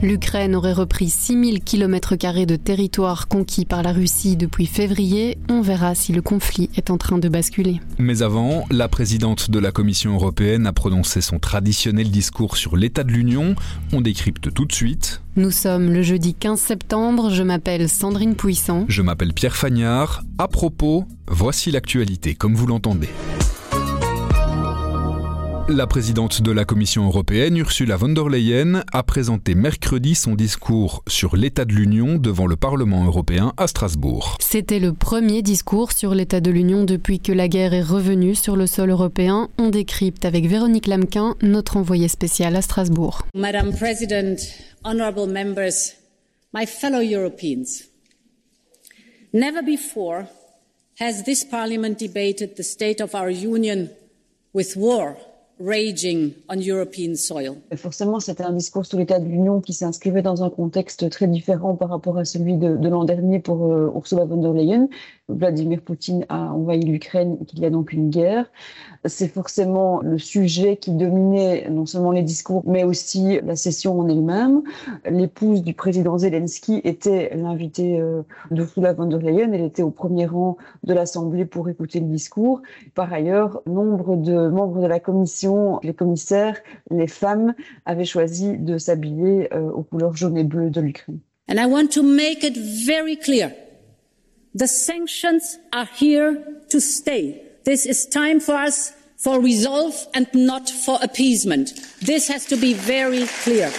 L'Ukraine aurait repris 6000 km de territoire conquis par la Russie depuis février. On verra si le conflit est en train de basculer. Mais avant, la présidente de la Commission européenne a prononcé son traditionnel discours sur l'état de l'Union. On décrypte tout de suite. Nous sommes le jeudi 15 septembre. Je m'appelle Sandrine Puissant. Je m'appelle Pierre Fagnard. À propos, voici l'actualité comme vous l'entendez. La présidente de la Commission européenne, Ursula von der Leyen, a présenté mercredi son discours sur l'état de l'Union devant le Parlement européen à Strasbourg. C'était le premier discours sur l'état de l'Union depuis que la guerre est revenue sur le sol européen. On décrypte avec Véronique Lamquin, notre envoyée spéciale à Strasbourg. Madame President, honorable members, my fellow Europeans. Never before has this parliament debated the state of our union with war raging on European soil. Forcément, c'était un discours sur l'état de l'Union qui s'inscrivait dans un contexte très différent par rapport à celui de, l'an dernier pour euh, Ursula von der Leyen. Vladimir Poutine a envahi l'Ukraine et qu'il y a donc une guerre. C'est forcément le sujet qui dominait non seulement les discours, mais aussi la session en elle-même. L'épouse du président Zelensky était l'invitée euh, d'Ursula von der Leyen. Elle était au premier rang de l'Assemblée pour écouter le discours. Par ailleurs, nombre de membres de la Commission, les commissaires, les femmes avaient choisi de s'habiller euh, aux couleurs jaune et bleu de l'Ukraine. And I want to make it very clear. The sanctions are here to stay. This is time for us for resolve and not for appeasement. This has to be very clear.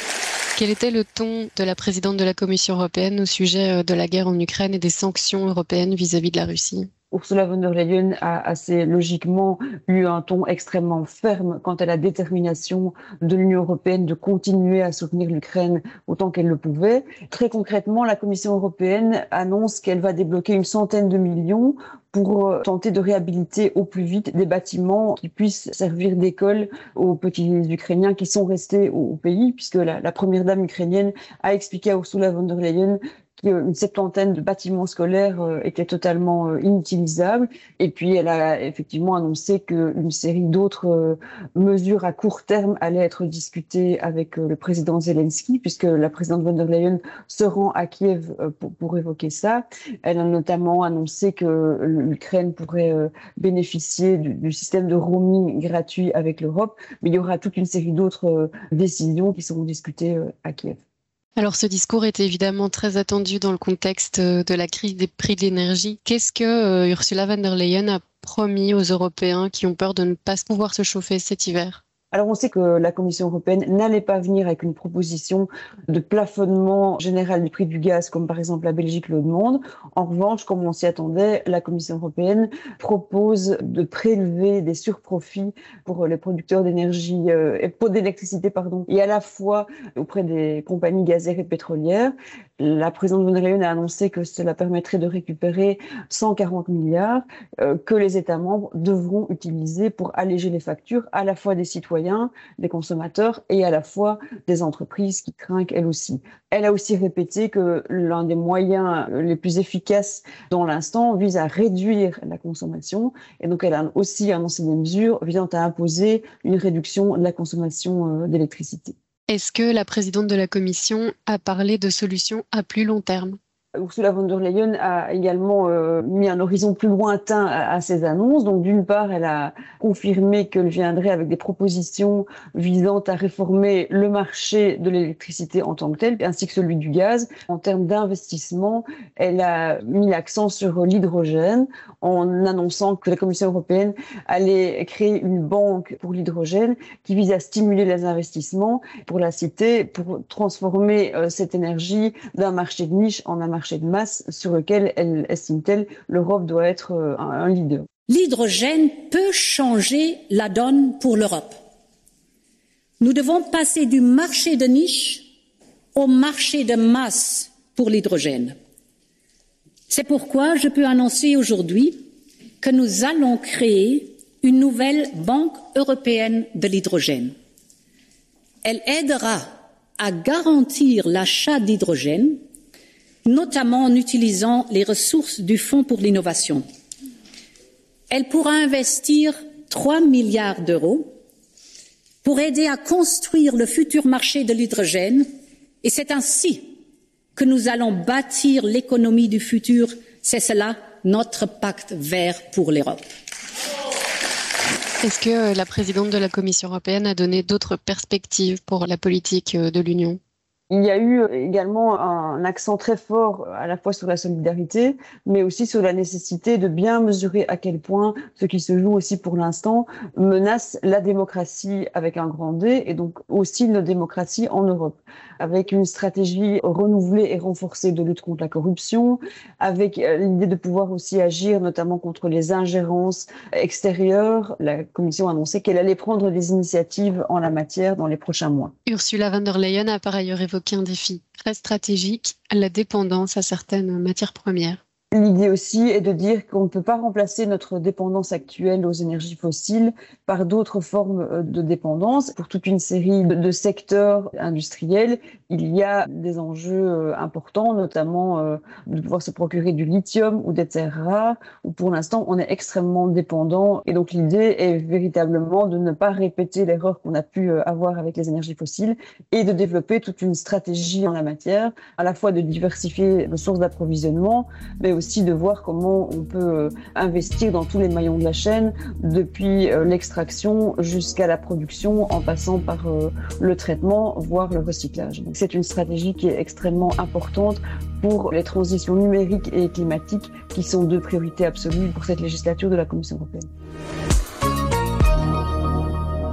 Quel était le ton de la présidente de la Commission européenne au sujet euh, de la guerre en Ukraine et des sanctions européennes vis-à-vis -vis de la Russie? Ursula von der Leyen a assez logiquement eu un ton extrêmement ferme quant à la détermination de l'Union européenne de continuer à soutenir l'Ukraine autant qu'elle le pouvait. Très concrètement, la Commission européenne annonce qu'elle va débloquer une centaine de millions pour euh, tenter de réhabiliter au plus vite des bâtiments qui puissent servir d'école aux petits Ukrainiens qui sont restés au pays, puisque la, la première dame ukrainienne a expliqué à Ursula von der Leyen une septantaine de bâtiments scolaires euh, étaient totalement euh, inutilisables. Et puis, elle a effectivement annoncé qu'une série d'autres euh, mesures à court terme allaient être discutées avec le président Zelensky, puisque la présidente von der Leyen se rend à Kiev pour, évoquer ça. Elle a notamment annoncé que l'Ukraine pourrait bénéficier du, système de roaming gratuit avec l'Europe, mais il y aura toute une série d'autres décisions qui seront discutées à Kiev. Alors ce discours était évidemment très attendu dans le contexte euh, de la crise des prix de l'énergie. Qu'est-ce que euh, Ursula von der Leyen a promis aux Européens qui ont peur de ne pas pouvoir se chauffer cet hiver? Alors on sait que la Commission européenne n'allait pas venir avec une proposition de plafonnement général du prix du gaz, comme par exemple la Belgique le demande. En revanche, comme on s'y attendait, la Commission européenne propose de prélever des surprofits pour les producteurs d'énergie, euh, pour d'électricité, pardon, et à la fois auprès des compagnies gazières et pétrolières. La présidente von der Leyen a annoncé que cela permettrait de récupérer 140 milliards euh, que les États membres devront utiliser pour alléger les factures à la fois des citoyens, des consommateurs et à la fois des entreprises qui trinquent elles aussi. Elle a aussi répété que l'un des moyens les plus efficaces dans l'instant vise à réduire la consommation et donc elle a aussi annoncé des mesures visant à imposer une réduction de la consommation euh, d'électricité. Est-ce que la présidente de la Commission a parlé de solutions à plus long terme? Ursula von der Leyen a également euh, mis un horizon plus lointain à, à ses annonces. Donc, d'une part, elle a confirmé qu'elle viendrait avec des propositions visant à réformer le marché de l'électricité en tant que tel, ainsi que celui du gaz. En termes d'investissement, elle a mis l'accent sur l'hydrogène en annonçant que la Commission européenne allait créer une banque pour l'hydrogène qui vise à stimuler les investissements, pour la citer, pour transformer euh, cette énergie d'un marché de niche en un marché marché de masse sur lequel elle estime-t-elle l'Europe doit être euh, un leader. L'hydrogène peut changer la donne pour l'Europe. Nous devons passer du marché de niche au marché de masse pour l'hydrogène. C'est pourquoi je peux annoncer aujourd'hui que nous allons créer une nouvelle banque européenne de l'hydrogène. Elle aidera à garantir l'achat d'hydrogène, notamment en utilisant les ressources du Fonds pour l'innovation. Elle pourra investir 3 milliards d'euros pour aider à construire le futur marché de l'hydrogène et c'est ainsi que nous allons bâtir l'économie du futur. C'est cela notre pacte vert pour l'Europe. Est-ce que la présidente de la Commission européenne a donné d'autres perspectives pour la politique de l'Union? Il y a eu également un accent très fort à la fois sur la solidarité, mais aussi sur la nécessité de bien mesurer à quel point ce qui se joue aussi pour l'instant menace la démocratie avec un grand D et donc aussi nos démocraties en Europe, avec une stratégie renouvelée et renforcée de lutte contre la corruption, avec euh, l'idée de pouvoir aussi agir notamment contre les ingérences extérieures. La Commission a annoncé qu'elle allait prendre des initiatives en la matière dans les prochains mois. Ursula von der Leyen a par ailleurs évoqué un défi très stratégique, la dépendance à certaines matières premières. L'idée aussi est de dire qu'on ne peut pas remplacer notre dépendance actuelle aux énergies fossiles par d'autres formes euh, de dépendance. Pour toute une série de secteurs industriels, il y a des enjeux euh, importants, notamment euh, de pouvoir se procurer du lithium ou des terres rares, où pour l'instant on est extrêmement dépendant. Et donc l'idée est véritablement de ne pas répéter l'erreur qu'on a pu avoir avec les énergies fossiles et de développer toute une stratégie en la matière, à la fois de diversifier nos sources d'approvisionnement, mais aussi de voir comment on peut euh, investir dans tous les maillons de la chaîne, depuis euh, l'extraction jusqu'à la production, en passant par euh, le traitement, voire le recyclage. C'est une stratégie qui est extrêmement importante pour les transitions numériques et climatiques, qui sont deux priorités absolues pour cette législature de la Commission européenne.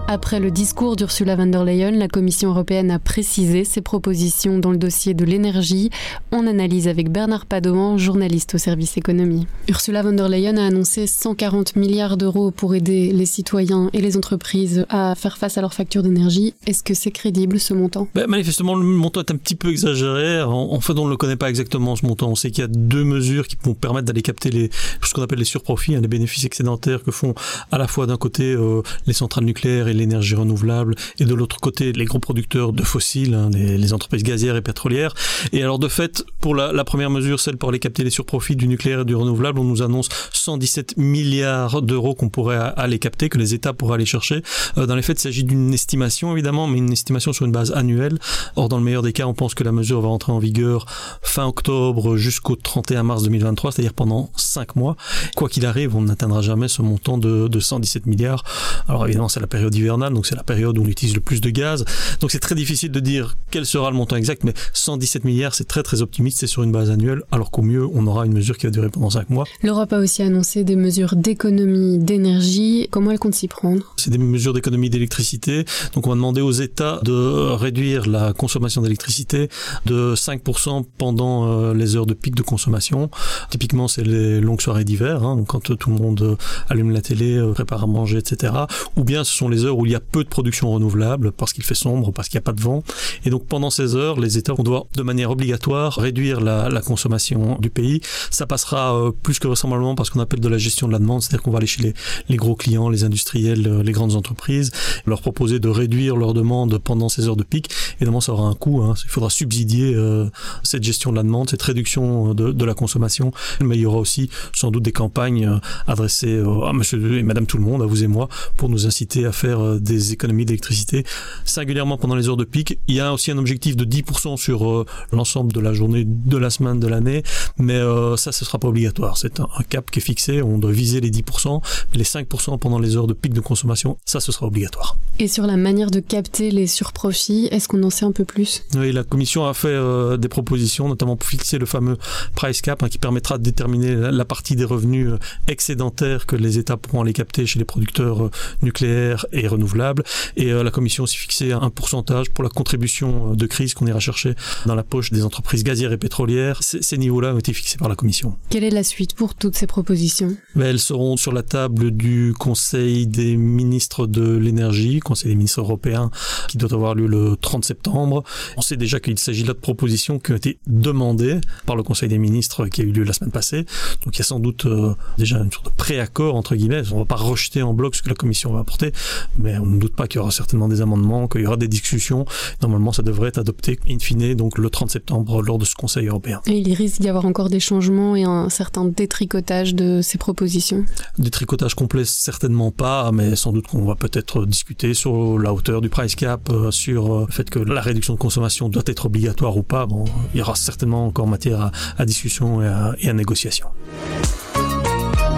Après le discours d'Ursula von der Leyen, la Commission européenne a précisé ses propositions dans le dossier de l'énergie. On analyse avec Bernard Padoan, journaliste au service économie. Ursula von der Leyen a annoncé 140 milliards d'euros pour aider les citoyens et les entreprises à faire face à leurs factures d'énergie. Est-ce que c'est crédible ce montant? Ben, Manifestement, le montant est un petit peu exagéré. En, fait, on ne le connaît pas exactement ce montant. On sait qu'il y a deux mesures qui vont permettre d'aller capter ce qu'on appelle les surprofits, hein, les bénéfices excédentaires que font à la fois d'un côté euh, les centrales nucléaires et l'énergie renouvelable, et de l'autre côté les gros producteurs de fossiles, hein, les, entreprises gazières et pétrolières. Et alors de fait, pour la, première mesure, celle pour aller capter les surprofits du nucléaire et du renouvelable, on nous annonce 117 milliards d'euros qu'on pourrait aller capter, que les États pourraient aller chercher. Euh, dans les faits, il s'agit d'une estimation évidemment, mais une estimation sur une base annuelle. Or, dans le meilleur des cas, on pense que la mesure va entrer en vigueur fin octobre jusqu'au 31 mars 2023, c'est-à-dire pendant 5 mois. Quoi qu'il arrive, on n'atteindra jamais ce montant de, de 117 milliards. Alors évidemment, c'est la période hivernale, donc c'est la période où on utilise le plus de gaz. Donc c'est très difficile de dire quel sera le montant exact, mais 117 milliards, c'est très très optimiste, c'est sur une base annuelle, alors qu'au mieux, on aura une mesure qui va durer pendant 5 mois. L'Europe a aussi annoncé des mesures d'économie d'énergie. Comment elle compte s'y prendre? C'est des mesures d'économie d'électricité. Donc on va demander aux États de réduire la consommation d'électricité de 5% pendant euh, les heures de pic de consommation. Typiquement, c'est les longues soirées d'hiver, hein, quand tout le monde allume la télé, euh, prépare à manger, etc. Ou bien ce sont les heures où il y a peu de production renouvelable parce qu'il fait sombre, parce qu'il n'y a pas de vent. Et donc pendant ces heures, les États vont devoir de manière obligatoire réduire la, consommation du pays. Ça passera euh, plus que vraisemblablement parce qu'on appelle de la gestion de la demande, c'est-à-dire qu'on va aller chez les, les, gros clients, les industriels, euh, les grandes entreprises, leur proposer de réduire leur demande pendant ces heures de pic. Évidemment, ça aura un coût. Hein. Il faudra subsidier euh, cette gestion de la demande, cette réduction de, de, la consommation. Mais il y aura aussi sans doute des campagnes adressées à monsieur et madame tout le monde, à vous et moi, pour nous inciter à faire des économies d'électricité, singulièrement pendant les heures de pic. Il y a aussi un objectif de 10% sur euh, l'ensemble de la journée, de la semaine, de l'année, mais euh, ça, ce sera pas obligatoire. C'est un, cap qui est fixé, on doit viser les 10%, mais les 5% pendant les heures de pic de consommation, ça, ce sera obligatoire. Et sur la manière de capter les surprofits, est-ce qu'on en sait un peu plus? Oui, la Commission a fait euh, des propositions, notamment pour fixer le fameux price cap, hein, qui permettra de déterminer la, partie des revenus excédentaires que les États pourront aller capter chez les producteurs nucléaires et renouvelables. Et la Commission aussi fixé un pourcentage pour la contribution de crise qu'on ira chercher dans la poche des entreprises gazières et pétrolières. Ces niveaux-là ont été fixés par la Commission. Quelle est la suite pour toutes ces propositions? Mais Elles seront sur la table du Conseil des ministres de l'énergie, Conseil des ministres européens, qui doit avoir lieu le 30 septembre. On sait déjà qu'il s'agit là de propositions qui ont été demandées par le Conseil des ministres qui a eu lieu la semaine passée. Donc il y a sans doute euh, déjà une sorte de préaccord, entre guillemets. On ne va pas rejeter en bloc ce que la Commission va apporter, mais on ne doute pas qu'il y aura certainement des amendements, qu'il y aura des discussions. Normalement, ça devrait être adopté in fine, donc le 30 septembre, lors de ce Conseil européen. Et il risque d'y avoir encore des changements et un certain détricotage de ces propositions? Détricotage complet, certainement pas, mais sans doute qu'on va peut-être discuter sur la hauteur du price cap, euh, sur euh, le fait que la réduction de consommation doit être obligatoire ou pas. Bon, il y aura certainement encore matière à, discussion et à, et à négociation.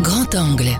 Grand angle.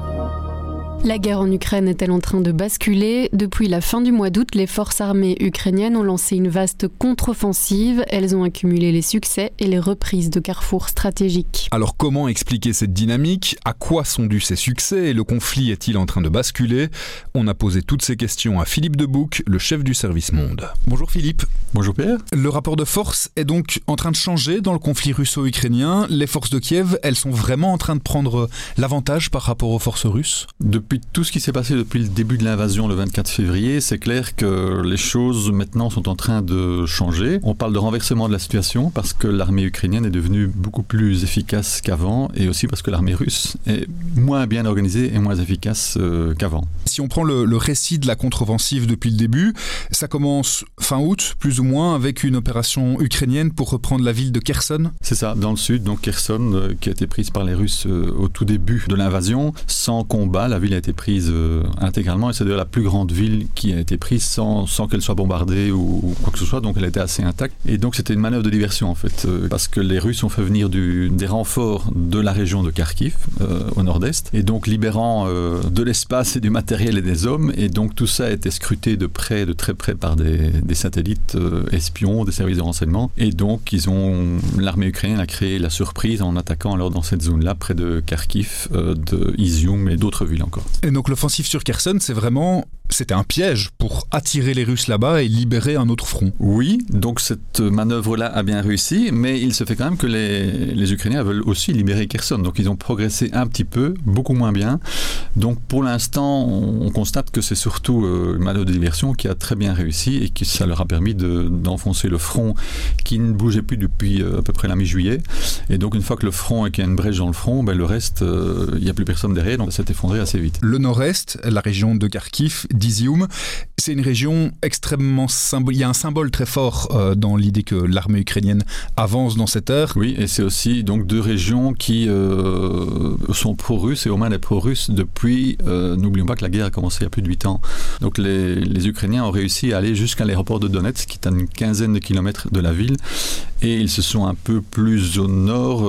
La guerre en Ukraine est-elle en train de basculer? Depuis la fin du mois d'août, les forces armées ukrainiennes ont lancé une vaste contre-offensive. Elles ont accumulé les succès et les reprises de carrefours stratégiques. Alors comment expliquer cette dynamique? À quoi sont dus ces succès? Et le conflit est-il en train de basculer? On a posé toutes ces questions à Philippe Debouc, le chef du service Monde. Bonjour Philippe. Bonjour Pierre. Le rapport de force est donc en train de changer dans le conflit russo-ukrainien. Les forces de Kiev, elles sont vraiment en train de prendre l'avantage par rapport aux forces russes? Depuis tout ce qui s'est passé depuis le début de l'invasion le 24 février, c'est clair que les choses maintenant sont en train de changer. On parle de renversement de la situation parce que l'armée ukrainienne est devenue beaucoup plus efficace qu'avant et aussi parce que l'armée russe est moins bien organisée et moins efficace euh, qu'avant. Si on prend le, le récit de la contre-offensive depuis le début, ça commence fin août, plus ou moins, avec une opération ukrainienne pour reprendre la ville de Kherson. C'est ça, dans le sud, donc Kherson, euh, qui a été prise par les Russes euh, au tout début de l'invasion. Sans combat, la ville a été prise euh, intégralement et c'est d'ailleurs la plus grande ville qui a été prise sans, sans qu'elle soit bombardée ou, quoi que ce soit, donc elle était assez intacte. Et donc c'était une manœuvre de diversion en fait, euh, parce que les Russes ont fait venir des renforts de la région de Kharkiv, euh, au nord-est, et donc libérant de l'espace et du matériel et des hommes, et donc tout ça a été scruté de près, de très près par des, des satellites espions, des services de renseignement, et donc ils ont l'armée ukrainienne a créé la surprise en attaquant alors dans cette zone-là, près de Kharkiv, de Izium et d'autres villes encore. Et donc l'offensive sur Kherson, c'est vraiment c'était un piège pour attirer les Russes là-bas et libérer un autre front. Oui, donc cette manœuvre-là a bien réussi, mais il se fait quand même que les, les Ukrainiens veulent aussi libérer Kherson. Donc ils ont progressé un petit peu, beaucoup moins bien. Donc pour l'instant, on, on, constate que c'est surtout euh, une manœuvre de diversion qui a très bien réussi et que ça leur a permis d'enfoncer de, le front qui ne bougeait plus depuis euh, à peu près la mi-juillet. Et donc une fois que le front et qu'il y a une brèche dans le front, ben, le reste, euh, il n'y a plus personne derrière, donc ça s'est effondré assez vite. Le nord-est, la région de Kharkiv, d'Izium. C'est une région extrêmement symbolique. Il y a un symbole très fort euh, dans l'idée que l'armée ukrainienne avance dans cette ère. Oui, et c'est aussi donc deux régions qui euh, sont pro-russes et au moins les pro-russes depuis. Euh, N'oublions pas que la guerre a commencé il y a plus de 8 ans. Donc les, Ukrainiens ont réussi à aller jusqu'à l'aéroport de Donetsk, qui est à une quinzaine de kilomètres de la ville, et ils se sont un peu plus au nord.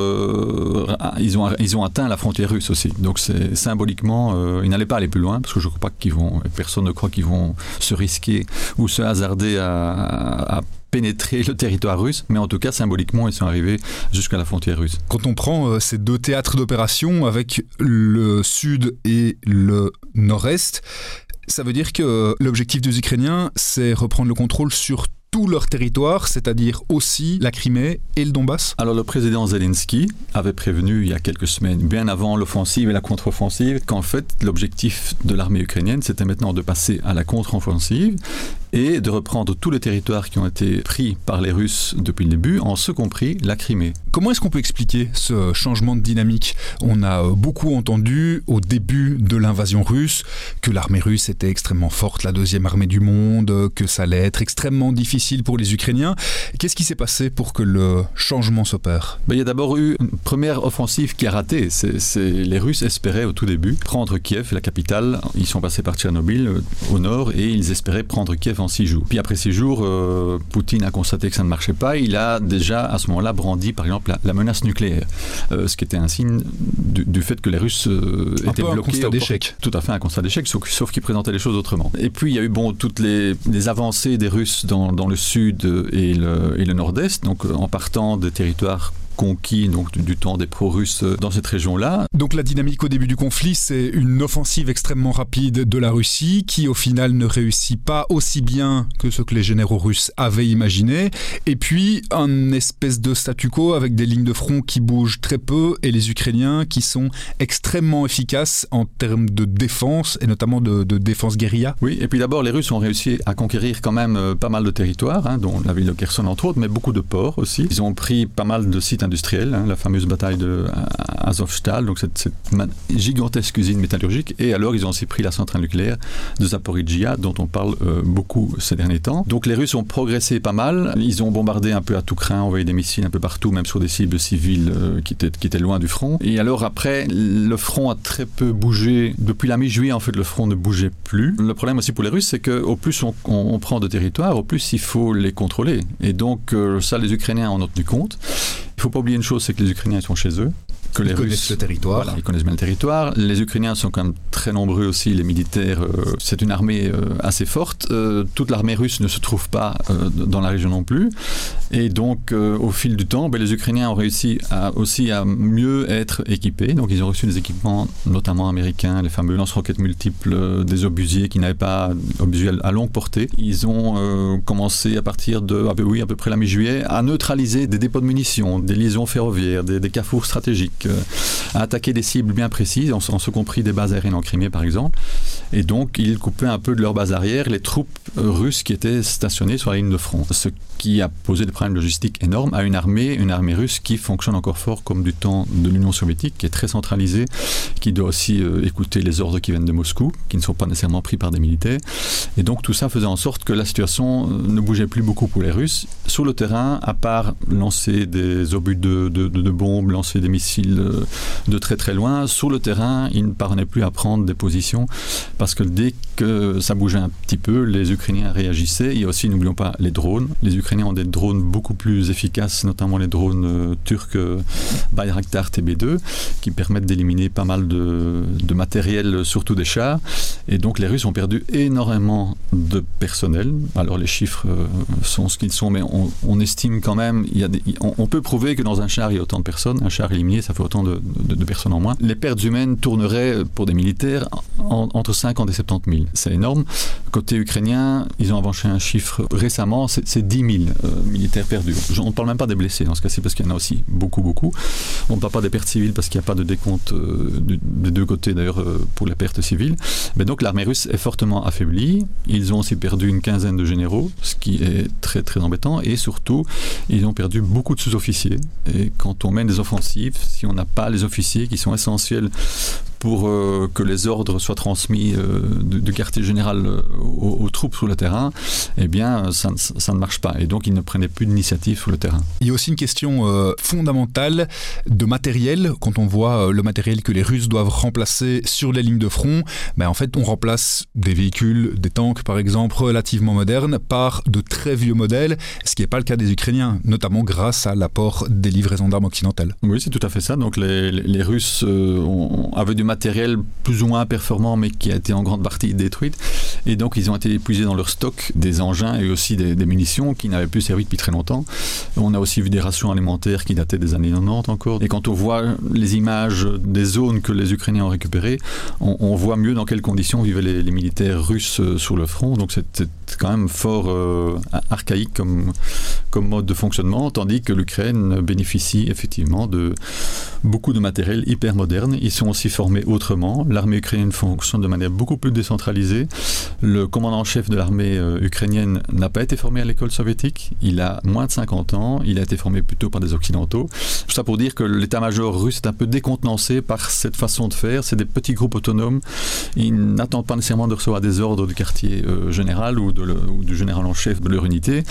Ils, ont, ils ont atteint la frontière russe aussi. Donc c'est symboliquement, ils n'allaient pas aller plus loin parce que je ne crois pas qu'ils vont. Personne ne croit qu'ils vont se risquer ou se hasarder à, pénétrer le territoire russe, mais en tout cas symboliquement ils sont arrivés jusqu'à la frontière russe. Quand on prend euh, ces deux théâtres d'opération avec le sud et le nord-est, ça veut dire que l'objectif des Ukrainiens, c'est reprendre le contrôle sur tout leur territoire, c'est-à-dire aussi la Crimée et le Donbass. Alors le président Zelensky avait prévenu il y a quelques semaines, bien avant l'offensive et la contre-offensive, qu'en fait l'objectif de l'armée ukrainienne c'était maintenant de passer à la contre-offensive et de reprendre tous les territoires qui ont été pris par les Russes depuis le début, en ce compris la Crimée. Comment est-ce qu'on peut expliquer ce changement de dynamique? On a beaucoup entendu au début de l'invasion russe que l'armée russe était extrêmement forte, la deuxième armée du monde, que ça allait être extrêmement difficile pour les Ukrainiens. Qu'est-ce qui s'est passé pour que le changement s'opère? Ben, Il y a d'abord eu une première offensive qui a raté. C est, c est, les Russes espéraient au tout début prendre Kiev, la capitale. Ils sont passés par Tchernobyl au nord et ils espéraient prendre Kiev en six jours. Puis après six jours, euh, Poutine a constaté que ça ne marchait pas. Il a déjà à ce moment-là brandi par exemple la, la menace nucléaire, euh, ce qui était un signe du, du fait que les Russes euh, étaient bloqués. Un constat d'échec. Tout à fait un constat d'échec, sauf, sauf qu'ils présentaient les choses autrement. Et puis il y a eu bon toutes les, les avancées des Russes dans, dans le sud et le, et le nord-est, donc en partant des territoires conquis donc du, temps des pro-russes dans cette région-là. Donc la dynamique au début du conflit, c'est une offensive extrêmement rapide de la Russie qui au final ne réussit pas aussi bien que ce que les généraux russes avaient imaginé. Et puis un espèce de statu quo avec des lignes de front qui bougent très peu et les Ukrainiens qui sont extrêmement efficaces en termes de défense et notamment de, défense guérilla. Oui, et puis d'abord les Russes ont réussi à conquérir quand même euh, pas mal de territoires, hein, dont la ville de Kherson entre autres, mais beaucoup de ports aussi. Ils ont pris pas mal de sites industriels, hein, la fameuse bataille de Azovstal, donc cette, gigantesque usine métallurgique, et alors ils ont aussi pris la centrale nucléaire de Zaporizhia, dont on parle euh, beaucoup ces derniers temps. Donc les Russes ont progressé pas mal, ils ont bombardé un peu à tout craint, envoyé des missiles un peu partout, même sur des cibles civiles euh, qui, étaient, qui étaient loin du front. Et alors après, le front a très peu bougé. Depuis la mi-juillet, en fait, le front ne bougeait plus. Le problème aussi pour les Russes, c'est qu'au plus on, prend de territoire, au plus il faut les contrôler. Et donc euh, ça, les Ukrainiens en ont tenu compte. Il ne faut pas oublier une chose, c'est que les Ukrainiens sont chez eux que les ils connaissent le territoire. ils connaissent bien le territoire. Les Ukrainiens sont quand même très nombreux aussi, les militaires. Euh, c'est une armée euh, assez forte. Euh, toute l'armée russe ne se trouve pas dans la région non plus. Et donc, au fil du temps, ben, les Ukrainiens ont réussi à, aussi à mieux être équipés. Donc, ils ont reçu des équipements, notamment américains, les fameux lance-roquettes multiples, des obusiers qui n'avaient pas obusiers à longue portée. Ils ont commencé à partir de, ah ben oui, à peu près la mi-juillet, à neutraliser des dépôts de munitions, des liaisons ferroviaires, des, des carrefours stratégiques à attaquer des cibles bien précises, en, ce compris des bases aériennes en Crimée par exemple. Et donc, ils coupaient un peu de leur base arrière les troupes russes qui étaient stationnées sur la ligne de front. Ce qui a posé des problèmes logistiques énormes à une armée, une armée russe qui fonctionne encore fort comme du temps de l'Union soviétique, qui est très centralisée, qui doit aussi euh, écouter les ordres qui viennent de Moscou, qui ne sont pas nécessairement pris par des militaires. Et donc tout ça faisait en sorte que la situation euh, ne bougeait plus beaucoup pour les Russes. Sur le terrain, à part lancer des obus de bombes, lancer des missiles euh, de très très loin, sur le terrain, ils ne parvenaient plus à prendre des positions parce que dès que ça bougeait un petit peu, les Ukrainiens réagissaient. Il y a aussi, n'oublions pas, les drones. Les Ukrainiens ont des drones beaucoup plus efficaces, notamment les drones euh, turcs euh, Bayraktar TB2, qui permettent d'éliminer pas mal de, matériel, surtout des chars. Et donc les Russes ont perdu énormément de personnel. Alors les chiffres sont ce qu'ils sont, mais on, estime quand même, il on, peut prouver que dans un char, il y a autant de personnes. Un char éliminé, ça autant de, personnes en moins. Les pertes humaines tourneraient pour des militaires entre 50 et 70 000. C'est énorme. Côté ukrainien, ils ont avancé un chiffre récemment, c'est 10 000 euh, militaires perdus. On ne parle même pas des blessés dans ce cas-ci, parce qu'il y en a aussi beaucoup, beaucoup. On ne parle pas des pertes civiles parce qu'il n'y a pas de décompte euh, des deux côtés d'ailleurs euh, pour les pertes civiles. Mais donc l'armée russe est fortement affaiblie. Ils ont aussi perdu une quinzaine de généraux, ce qui est très très embêtant. Et surtout, ils ont perdu beaucoup de sous-officiers. Et quand on mène des offensives, si on n'a pas les officiers qui sont essentiels pour euh, que les ordres soient transmis euh, du, quartier général euh, aux, troupes sur le terrain, eh bien, ça, ça, ne marche pas. Et donc, ils ne prenaient plus d'initiative sur le terrain. Il y a aussi une question fondamentale de matériel. Quand on voit le matériel que les Russes doivent remplacer sur les lignes de front, ben, en fait, on remplace des véhicules, des tanks, par exemple, relativement modernes, par de très vieux modèles, ce qui n'est pas le cas des Ukrainiens, notamment grâce à l'apport des livraisons d'armes occidentales. Oui, c'est tout à fait ça. Donc, les, les Russes ont, avaient du matériel plus ou moins performant, mais qui a été en grande partie détruite. Et donc, ils ont été épuisés dans leur stock des engins et aussi des, munitions qui n'avaient plus servi depuis très longtemps. On a aussi vu des rations alimentaires qui dataient des années 90 encore. Et quand on voit les images des zones que les Ukrainiens ont récupérées, on, voit mieux dans quelles conditions vivaient les, militaires russes euh, sur le front. Donc, c'est quand même fort euh, archaïque comme, comme mode de fonctionnement, tandis que l'Ukraine bénéficie effectivement de beaucoup de matériel hyper moderne. Ils sont aussi formés autrement. L'armée ukrainienne fonctionne de manière beaucoup plus décentralisée. Le commandant en chef de l'armée euh, ukrainienne n'a pas été formé à l'école soviétique. Il a moins de 50 ans. Il a été formé plutôt par des occidentaux. Tout ça pour dire que l'état-major russe est un peu décontenancé par cette façon de faire. C'est des petits groupes autonomes. Ils n'attendent pas nécessairement de recevoir des ordres du quartier euh, général ou, de ou, du général en chef de leur unité.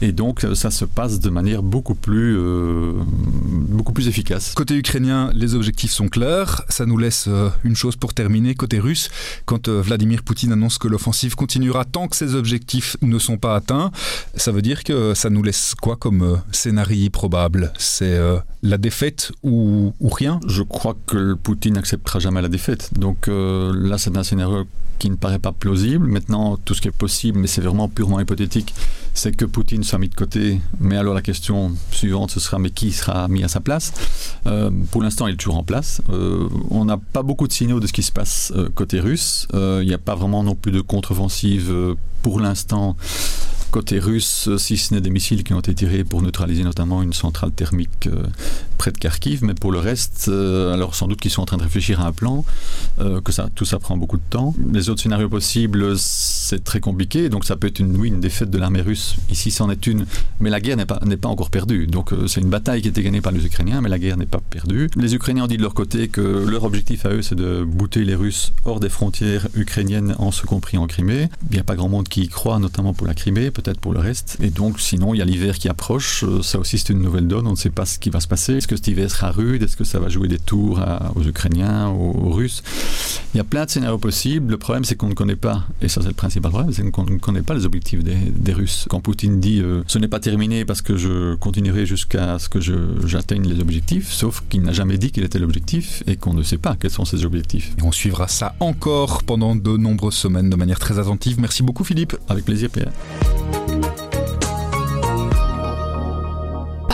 Et donc ça se passe de manière beaucoup plus, euh, beaucoup plus efficace. Côté ukrainien, les objectifs sont clairs. Ça nous laisse euh, une chose pour terminer. Côté russe, quand euh, Vladimir Poutine annonce que l'offensive continuera tant que ses objectifs ne sont pas atteints, ça veut dire que ça nous laisse quoi comme scénario probable? C'est la défaite ou, ou, rien? Je crois que Poutine n'acceptera jamais la défaite. Donc là, c'est un scénario qui ne paraît pas plausible. Maintenant, tout ce qui est possible, mais c'est vraiment purement hypothétique, c'est que Poutine soit mis de côté. Mais alors la question suivante, ce sera mais qui sera mis à sa place? Euh, Pour l'instant, il est toujours en place. Euh, on n'a pas beaucoup de signaux de ce qui se passe euh, côté russe. Il n'y a pas vraiment non plus de contre-offensive pour l'instant côté russe, si ce n'est des missiles qui ont été tirés pour neutraliser notamment une centrale thermique euh, près de Kharkiv, mais pour le reste, euh, alors sans doute qu'ils sont en train de réfléchir à un plan, euh, que ça, tout ça prend beaucoup de temps. Les autres scénarios possibles, c'est très compliqué, donc ça peut être une, oui, une défaite de l'armée russe. Ici, c'en est une, mais la guerre n'est pas, n'est pas encore perdue. Donc c'est une bataille qui a été gagnée par les Ukrainiens, mais la guerre n'est pas perdue. Les Ukrainiens ont dit de leur côté que leur objectif à eux, c'est de bouter les Russes hors des frontières ukrainiennes, en ce compris en Crimée. Il n'y a pas grand monde qui y croit, notamment pour la Crimée peut-être pour le reste. Et donc, sinon, il y a l'hiver qui approche. Euh, ça aussi, c'est une nouvelle donne. On ne sait pas ce qui va se passer. Est-ce que cet hiver sera rude? Est-ce que ça va jouer des tours aux Ukrainiens, aux, Russes? Il y a plein de scénarios possibles. Le problème, c'est qu'on ne connaît pas, et ça, c'est le principal problème, c'est qu'on ne connaît pas les objectifs des, Russes. Quand Poutine dit euh, ce n'est pas terminé parce que je continuerai jusqu'à ce que j'atteigne les objectifs, sauf qu'il n'a jamais dit qu'il était l'objectif et qu'on ne sait pas quels sont ses objectifs. Et on suivra ça encore pendant de nombreuses semaines de manière très attentive. Merci beaucoup, Philippe. Avec plaisir, Pierre.